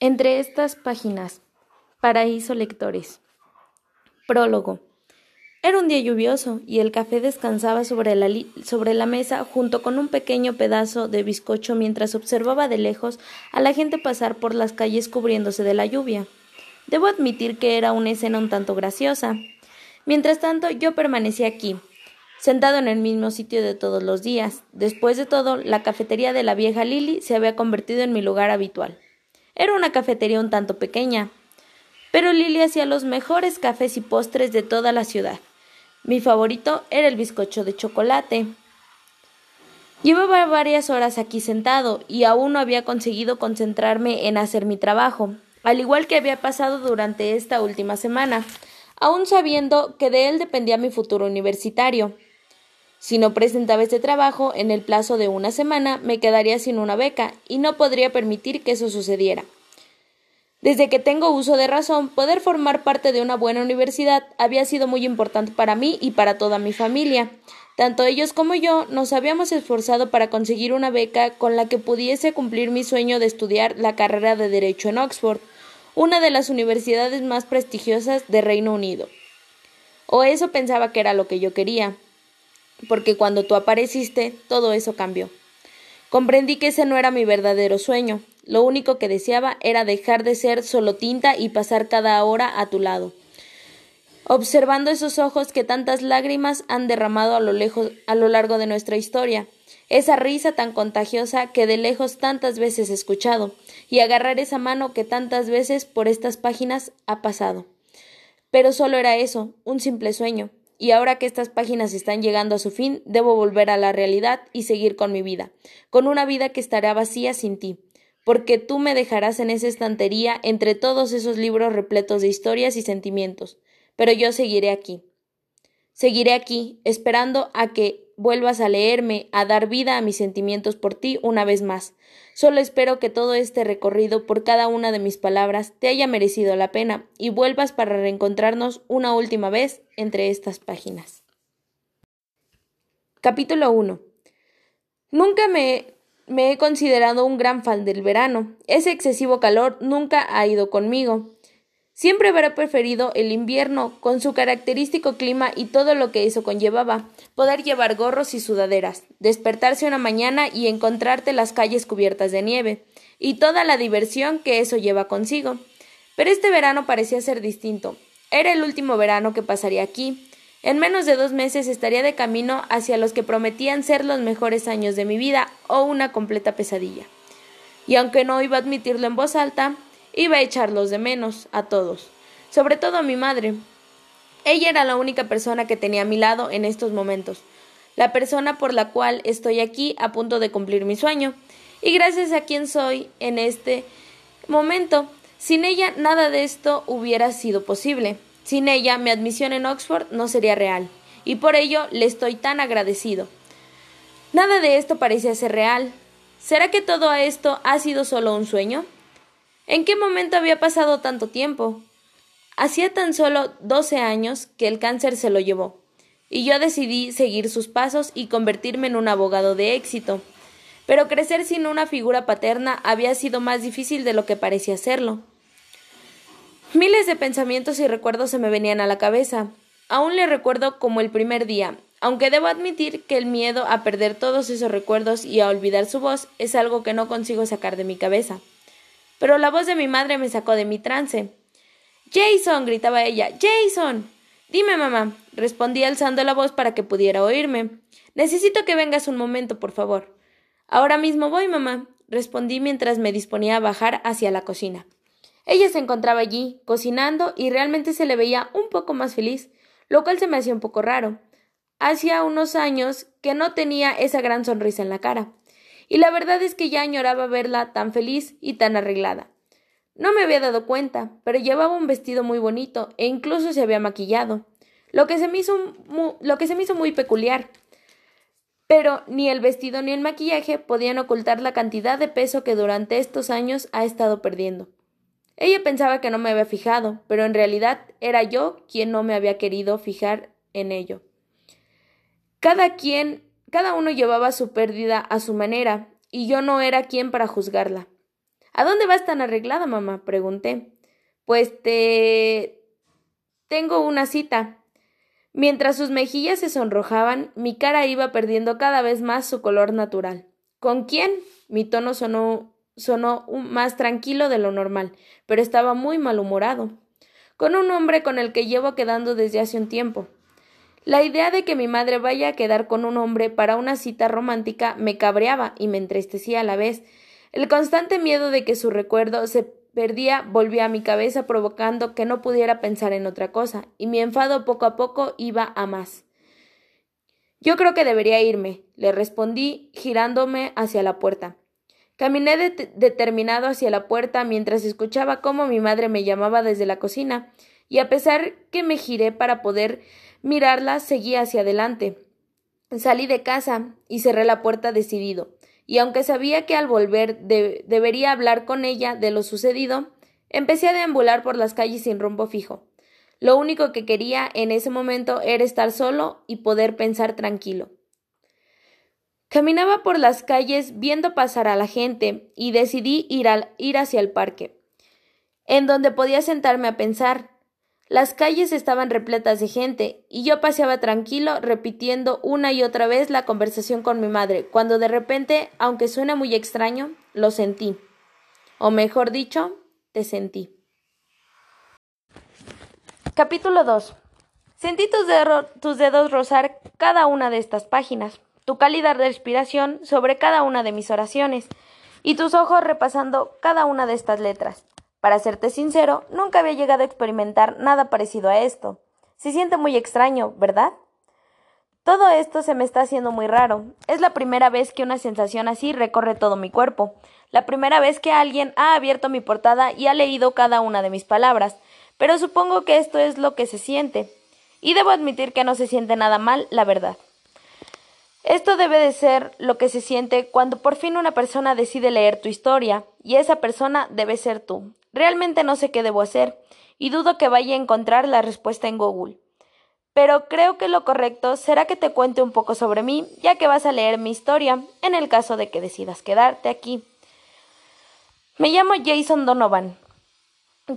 Entre estas páginas, Paraíso Lectores. Prólogo. Era un día lluvioso y el café descansaba sobre la, sobre la, mesa junto con un pequeño pedazo de bizcocho mientras observaba de lejos a la gente pasar por las calles cubriéndose de la lluvia. Debo admitir que era una escena un tanto graciosa. Mientras tanto, yo permanecí aquí, sentado en el mismo sitio de todos los días. Después de todo, la cafetería de la vieja Lily se había convertido en mi lugar habitual. Era una cafetería un tanto pequeña, pero Lily hacía los mejores cafés y postres de toda la ciudad. Mi favorito era el bizcocho de chocolate. Llevaba varias horas aquí sentado y aún no había conseguido concentrarme en hacer mi trabajo, al igual que había pasado durante esta última semana, aún sabiendo que de él dependía mi futuro universitario. Si no presentaba este trabajo en el plazo de una semana, me quedaría sin una beca y no podría permitir que eso sucediera. Desde que tengo uso de razón, poder formar parte de una buena universidad había sido muy importante para mí y para toda mi familia. Tanto ellos como yo nos habíamos esforzado para conseguir una beca con la que pudiese cumplir mi sueño de estudiar la carrera de Derecho en Oxford, una de las universidades más prestigiosas de Reino Unido. O eso pensaba que era lo que yo quería porque cuando tú apareciste, todo eso cambió. Comprendí que ese no era mi verdadero sueño. Lo único que deseaba era dejar de ser solo tinta y pasar cada hora a tu lado. Observando esos ojos que tantas lágrimas han derramado a lo, lejos, a lo largo de nuestra historia, esa risa tan contagiosa que de lejos tantas veces he escuchado, y agarrar esa mano que tantas veces por estas páginas ha pasado. Pero solo era eso, un simple sueño, y ahora que estas páginas están llegando a su fin, debo volver a la realidad y seguir con mi vida, con una vida que estará vacía sin ti, porque tú me dejarás en esa estantería entre todos esos libros repletos de historias y sentimientos, pero yo seguiré aquí. Seguiré aquí, esperando a que vuelvas a leerme, a dar vida a mis sentimientos por ti una vez más, Solo espero que todo este recorrido por cada una de mis palabras te haya merecido la pena y vuelvas para reencontrarnos una última vez entre estas páginas. Capítulo 1. Nunca me, me he considerado un gran fan del verano. Ese excesivo calor nunca ha ido conmigo. Siempre habrá preferido el invierno, con su característico clima y todo lo que eso conllevaba, poder llevar gorros y sudaderas, despertarse una mañana y encontrarte las calles cubiertas de nieve, y toda la diversión que eso lleva consigo. Pero este verano parecía ser distinto. Era el último verano que pasaría aquí. En menos de dos meses estaría de camino hacia los que prometían ser los mejores años de mi vida o una completa pesadilla. Y aunque no iba a admitirlo en voz alta, Iba a echarlos de menos, a todos, sobre todo a mi madre. Ella era la única persona que tenía a mi lado en estos momentos, la persona por la cual estoy aquí a punto de cumplir mi sueño, y gracias a quien soy en este momento. Sin ella nada de esto hubiera sido posible. Sin ella mi admisión en Oxford no sería real, y por ello le estoy tan agradecido. Nada de esto parecía ser real. ¿Será que todo esto ha sido solo un sueño? ¿En qué momento había pasado tanto tiempo? Hacía tan solo doce años que el cáncer se lo llevó, y yo decidí seguir sus pasos y convertirme en un abogado de éxito. Pero crecer sin una figura paterna había sido más difícil de lo que parecía serlo. Miles de pensamientos y recuerdos se me venían a la cabeza. Aún le recuerdo como el primer día, aunque debo admitir que el miedo a perder todos esos recuerdos y a olvidar su voz es algo que no consigo sacar de mi cabeza. Pero la voz de mi madre me sacó de mi trance. Jason. gritaba ella. Jason. Dime, mamá. respondí alzando la voz para que pudiera oírme. Necesito que vengas un momento, por favor. Ahora mismo voy, mamá, respondí mientras me disponía a bajar hacia la cocina. Ella se encontraba allí, cocinando, y realmente se le veía un poco más feliz, lo cual se me hacía un poco raro. Hacía unos años que no tenía esa gran sonrisa en la cara y la verdad es que ya añoraba verla tan feliz y tan arreglada. No me había dado cuenta, pero llevaba un vestido muy bonito e incluso se había maquillado, lo que se me hizo lo que se me hizo muy peculiar. Pero ni el vestido ni el maquillaje podían ocultar la cantidad de peso que durante estos años ha estado perdiendo. Ella pensaba que no me había fijado, pero en realidad era yo quien no me había querido fijar en ello. Cada quien cada uno llevaba su pérdida a su manera, y yo no era quien para juzgarla. ¿A dónde vas tan arreglada, mamá? pregunté. Pues te. tengo una cita. Mientras sus mejillas se sonrojaban, mi cara iba perdiendo cada vez más su color natural. ¿Con quién? Mi tono sonó, sonó más tranquilo de lo normal, pero estaba muy malhumorado. Con un hombre con el que llevo quedando desde hace un tiempo. La idea de que mi madre vaya a quedar con un hombre para una cita romántica me cabreaba y me entristecía a la vez. El constante miedo de que su recuerdo se perdía volvía a mi cabeza provocando que no pudiera pensar en otra cosa, y mi enfado poco a poco iba a más. Yo creo que debería irme, le respondí, girándome hacia la puerta. Caminé determinado hacia la puerta mientras escuchaba cómo mi madre me llamaba desde la cocina, y a pesar que me giré para poder mirarla, seguí hacia adelante. Salí de casa y cerré la puerta decidido, y aunque sabía que al volver debería hablar con ella de lo sucedido, empecé a deambular por las calles sin rumbo fijo. Lo único que quería en ese momento era estar solo y poder pensar tranquilo. Caminaba por las calles viendo pasar a la gente y decidí ir, ir hacia el parque, en donde podía sentarme a pensar, las calles estaban repletas de gente, y yo paseaba tranquilo, repitiendo una y otra vez la conversación con mi madre, cuando de repente, aunque suena muy extraño, lo sentí. O mejor dicho, te sentí. Capítulo 2. Sentí tus, tus dedos rozar cada una de estas páginas, tu cálida respiración sobre cada una de mis oraciones, y tus ojos repasando cada una de estas letras. Para serte sincero, nunca había llegado a experimentar nada parecido a esto. Se siente muy extraño, ¿verdad? Todo esto se me está haciendo muy raro. Es la primera vez que una sensación así recorre todo mi cuerpo. La primera vez que alguien ha abierto mi portada y ha leído cada una de mis palabras. Pero supongo que esto es lo que se siente. Y debo admitir que no se siente nada mal, la verdad. Esto debe de ser lo que se siente cuando por fin una persona decide leer tu historia, y esa persona debe ser tú. Realmente no sé qué debo hacer y dudo que vaya a encontrar la respuesta en Google. Pero creo que lo correcto será que te cuente un poco sobre mí, ya que vas a leer mi historia, en el caso de que decidas quedarte aquí. Me llamo Jason Donovan.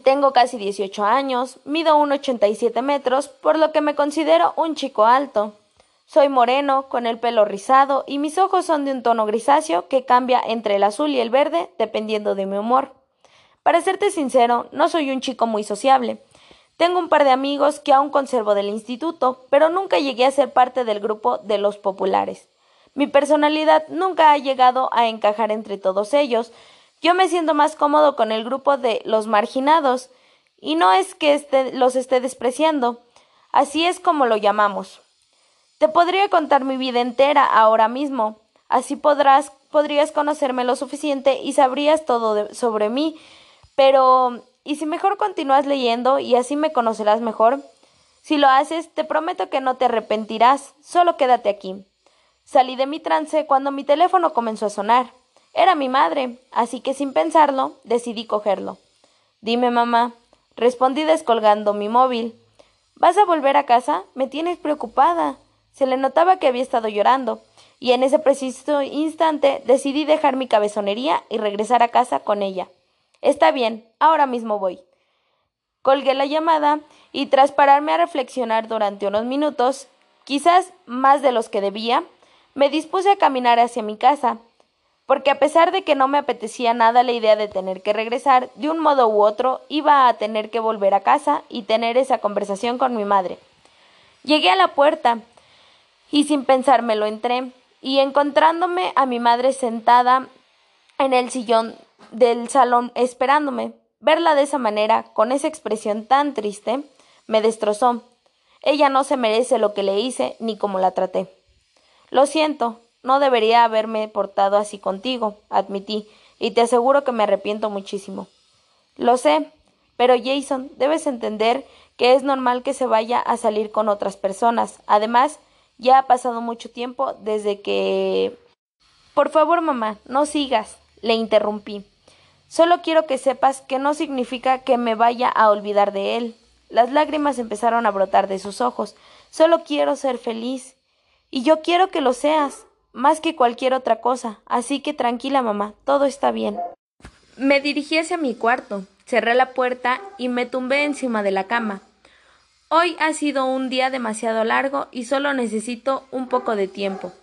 Tengo casi 18 años, mido 1,87 metros, por lo que me considero un chico alto. Soy moreno, con el pelo rizado, y mis ojos son de un tono grisáceo que cambia entre el azul y el verde dependiendo de mi humor. Para serte sincero, no soy un chico muy sociable. Tengo un par de amigos que aún conservo del instituto, pero nunca llegué a ser parte del grupo de los populares. Mi personalidad nunca ha llegado a encajar entre todos ellos. Yo me siento más cómodo con el grupo de los marginados, y no es que los esté despreciando, así es como lo llamamos. Te podría contar mi vida entera ahora mismo, así podrás, podrías conocerme lo suficiente y sabrías todo sobre mí pero, ¿y si mejor continúas leyendo y así me conocerás mejor? Si lo haces, te prometo que no te arrepentirás, solo quédate aquí. Salí de mi trance cuando mi teléfono comenzó a sonar. Era mi madre, así que sin pensarlo, decidí cogerlo. Dime, mamá, respondí descolgando mi móvil. ¿Vas a volver a casa? Me tienes preocupada. Se le notaba que había estado llorando, y en ese preciso instante decidí dejar mi cabezonería y regresar a casa con ella. Está bien, ahora mismo voy. Colgué la llamada y tras pararme a reflexionar durante unos minutos, quizás más de los que debía, me dispuse a caminar hacia mi casa, porque a pesar de que no me apetecía nada la idea de tener que regresar, de un modo u otro iba a tener que volver a casa y tener esa conversación con mi madre. Llegué a la puerta y sin pensármelo entré, y encontrándome a mi madre sentada en el sillón del salón esperándome. Verla de esa manera, con esa expresión tan triste, me destrozó. Ella no se merece lo que le hice ni cómo la traté. Lo siento, no debería haberme portado así contigo, admití, y te aseguro que me arrepiento muchísimo. Lo sé, pero Jason, debes entender que es normal que se vaya a salir con otras personas. Además, ya ha pasado mucho tiempo desde que. Por favor, mamá, no sigas le interrumpí. Solo quiero que sepas que no significa que me vaya a olvidar de él. Las lágrimas empezaron a brotar de sus ojos. Solo quiero ser feliz. Y yo quiero que lo seas, más que cualquier otra cosa. Así que tranquila, mamá, todo está bien. Me dirigí hacia mi cuarto, cerré la puerta y me tumbé encima de la cama. Hoy ha sido un día demasiado largo y solo necesito un poco de tiempo.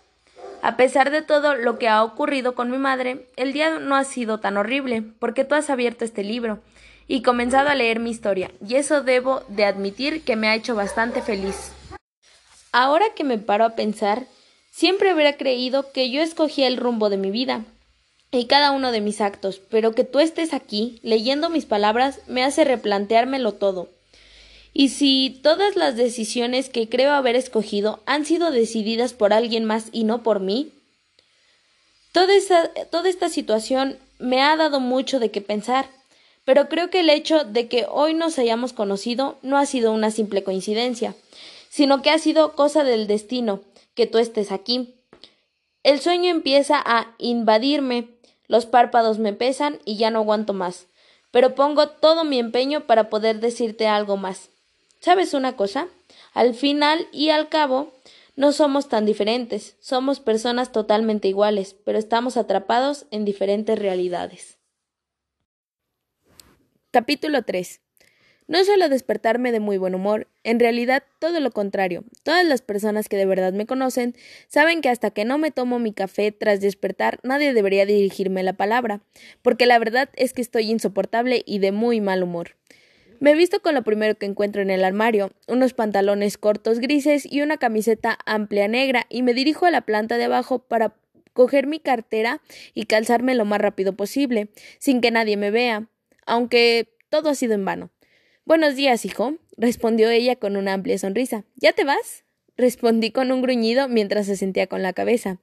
A pesar de todo lo que ha ocurrido con mi madre, el día no ha sido tan horrible, porque tú has abierto este libro y comenzado a leer mi historia, y eso debo de admitir que me ha hecho bastante feliz. Ahora que me paro a pensar, siempre hubiera creído que yo escogía el rumbo de mi vida y cada uno de mis actos, pero que tú estés aquí, leyendo mis palabras, me hace replanteármelo todo. Y si todas las decisiones que creo haber escogido han sido decididas por alguien más y no por mí, toda esta, toda esta situación me ha dado mucho de qué pensar, pero creo que el hecho de que hoy nos hayamos conocido no ha sido una simple coincidencia, sino que ha sido cosa del destino que tú estés aquí. El sueño empieza a invadirme, los párpados me pesan y ya no aguanto más, pero pongo todo mi empeño para poder decirte algo más. ¿Sabes una cosa? Al final y al cabo, no somos tan diferentes, somos personas totalmente iguales, pero estamos atrapados en diferentes realidades. Capítulo 3. No suelo despertarme de muy buen humor, en realidad todo lo contrario. Todas las personas que de verdad me conocen saben que hasta que no me tomo mi café tras despertar nadie debería dirigirme la palabra, porque la verdad es que estoy insoportable y de muy mal humor. Me visto con lo primero que encuentro en el armario, unos pantalones cortos grises y una camiseta amplia negra, y me dirijo a la planta de abajo para coger mi cartera y calzarme lo más rápido posible, sin que nadie me vea, aunque todo ha sido en vano. Buenos días, hijo, respondió ella con una amplia sonrisa. ¿Ya te vas? Respondí con un gruñido mientras se sentía con la cabeza.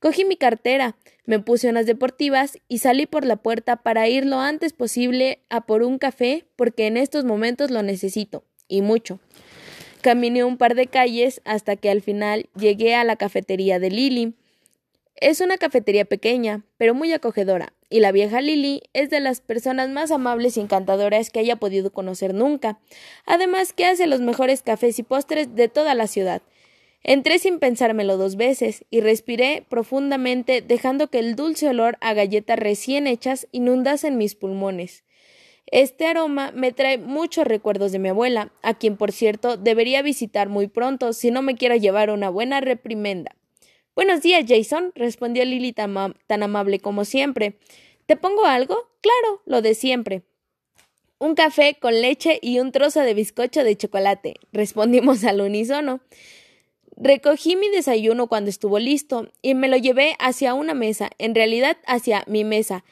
Cogí mi cartera, me puse unas deportivas y salí por la puerta para ir lo antes posible a por un café porque en estos momentos lo necesito, y mucho. Caminé un par de calles hasta que al final llegué a la cafetería de Lily. Es una cafetería pequeña, pero muy acogedora, y la vieja Lily es de las personas más amables y encantadoras que haya podido conocer nunca. Además que hace los mejores cafés y postres de toda la ciudad, Entré sin pensármelo dos veces y respiré profundamente, dejando que el dulce olor a galletas recién hechas inundase en mis pulmones. Este aroma me trae muchos recuerdos de mi abuela, a quien por cierto debería visitar muy pronto si no me quiero llevar una buena reprimenda. Buenos días, Jason, respondió Lily tan, tan amable como siempre. ¿Te pongo algo? Claro, lo de siempre. Un café con leche y un trozo de bizcocho de chocolate, respondimos al unísono. Recogí mi desayuno cuando estuvo listo y me lo llevé hacia una mesa, en realidad hacia mi mesa.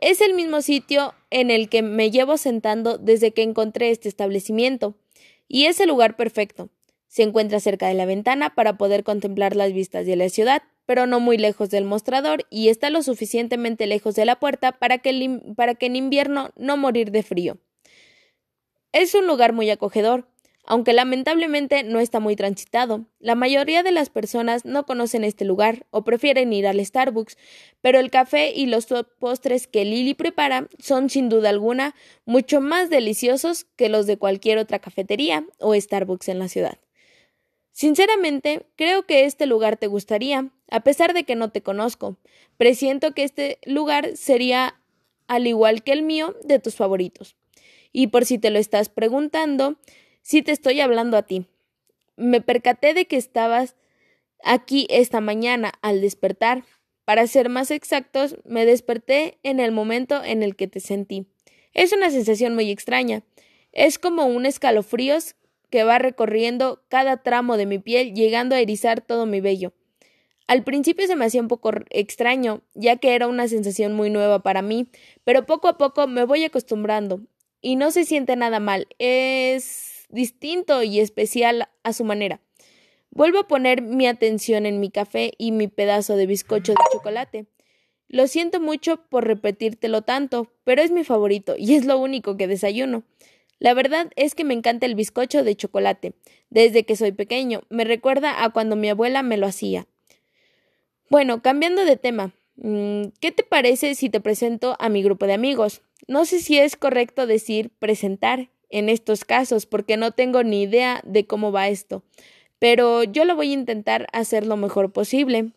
Es el mismo sitio en el que me llevo sentando desde que encontré este establecimiento. Y es el lugar perfecto. Se encuentra cerca de la ventana para poder contemplar las vistas de la ciudad, pero no muy lejos del mostrador y está lo suficientemente lejos de la puerta para que, en invierno no morir de frío. Es un lugar muy acogedor, aunque lamentablemente no está muy transitado. La mayoría de las personas no conocen este lugar o prefieren ir al Starbucks, pero el café y los postres que Lily prepara son sin duda alguna mucho más deliciosos que los de cualquier otra cafetería o Starbucks en la ciudad. Sinceramente, creo que este lugar te gustaría, a pesar de que no te conozco. Presiento que este lugar sería, al igual que el mío, de tus favoritos. Y por si te lo estás preguntando, Sí te estoy hablando a ti. Me percaté de que estabas aquí esta mañana al despertar. Para ser más exactos, me desperté en el momento en el que te sentí. Es una sensación muy extraña. Es como un escalofríos que va recorriendo cada tramo de mi piel, llegando a erizar todo mi vello. Al principio se me hacía un poco extraño, ya que era una sensación muy nueva para mí, pero poco a poco me voy acostumbrando, y no se siente nada mal. Es distinto y especial a su manera. Vuelvo a poner mi atención en mi café y mi pedazo de bizcocho de chocolate. Lo siento mucho por repetírtelo tanto, pero es mi favorito y es lo único que desayuno. La verdad es que me encanta el bizcocho de chocolate. Desde que soy pequeño, me recuerda a cuando mi abuela me lo hacía. Bueno, cambiando de tema, mm, ¿qué te parece si te presento a mi grupo de amigos? No sé si es correcto decir presentar, en estos casos porque no tengo ni idea de cómo va esto, pero yo lo voy a intentar hacer lo mejor posible.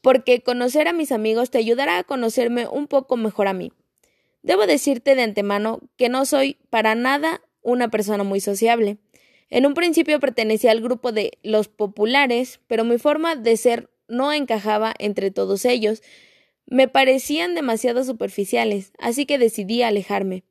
Porque conocer a mis amigos te ayudará a conocerme un poco mejor a mí. Debo decirte de antemano que no soy para nada una persona muy sociable. En un principio pertenecía al grupo de los populares, pero mi forma de ser no encajaba entre todos ellos. Me parecían demasiado superficiales, así que decidí alejarme.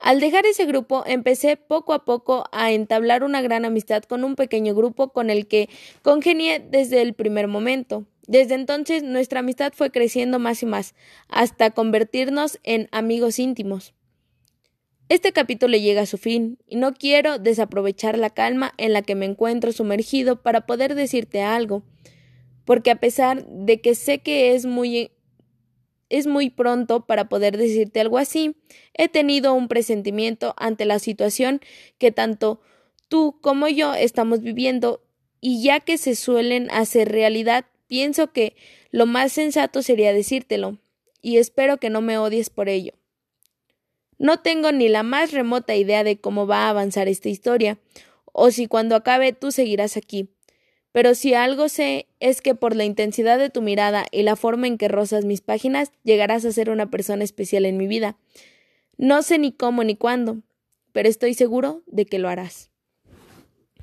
Al dejar ese grupo, empecé poco a poco a entablar una gran amistad con un pequeño grupo con el que congenié desde el primer momento. Desde entonces nuestra amistad fue creciendo más y más, hasta convertirnos en amigos íntimos. Este capítulo llega a su fin, y no quiero desaprovechar la calma en la que me encuentro sumergido para poder decirte algo, porque a pesar de que sé que es muy es muy pronto para poder decirte algo así, he tenido un presentimiento ante la situación que tanto tú como yo estamos viviendo, y ya que se suelen hacer realidad, pienso que lo más sensato sería decírtelo, y espero que no me odies por ello. No tengo ni la más remota idea de cómo va a avanzar esta historia, o si cuando acabe tú seguirás aquí. Pero si algo sé es que por la intensidad de tu mirada y la forma en que rozas mis páginas llegarás a ser una persona especial en mi vida. No sé ni cómo ni cuándo, pero estoy seguro de que lo harás.